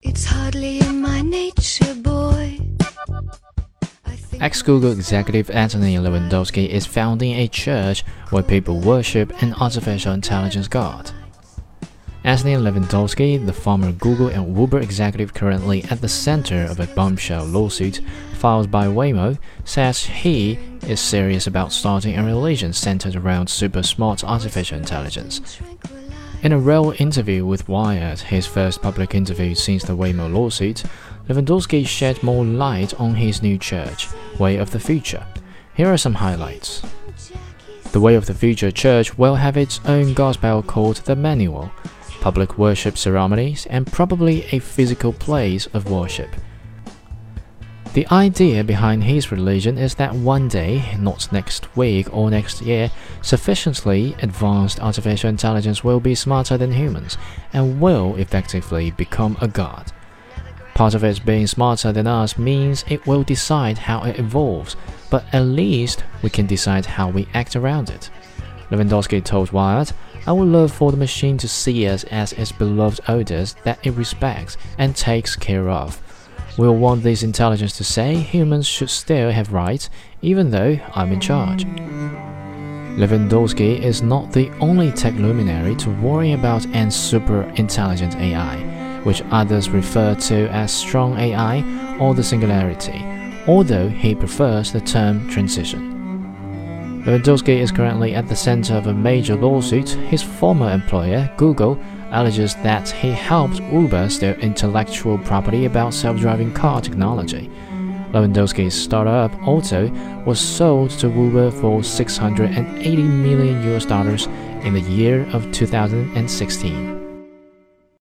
It's hardly in my nature, boy. Ex Google executive Anthony Levandowski is founding a church where people worship an artificial intelligence god. Anthony Levandowski, the former Google and Uber executive currently at the center of a bombshell lawsuit filed by Waymo, says he is serious about starting a religion centered around super smart artificial intelligence. In a rare interview with Wired, his first public interview since the Waymo lawsuit, Levandowski shed more light on his new church, Way of the Future. Here are some highlights. The Way of the Future Church will have its own gospel called the Manual, public worship ceremonies, and probably a physical place of worship. The idea behind his religion is that one day, not next week or next year, sufficiently advanced artificial intelligence will be smarter than humans and will effectively become a god. Part of it being smarter than us means it will decide how it evolves, but at least we can decide how we act around it. Levandowski told Wired, I would love for the machine to see us as its beloved odors that it respects and takes care of. We'll want this intelligence to say humans should still have rights, even though I'm in charge. Levandowski is not the only tech luminary to worry about an super intelligent AI, which others refer to as strong AI or the singularity, although he prefers the term transition. Levandowski is currently at the center of a major lawsuit. His former employer, Google, alleges that he helped Uber steal intellectual property about self-driving car technology. Levandowski's startup Otto was sold to Uber for 680 million US dollars in the year of 2016.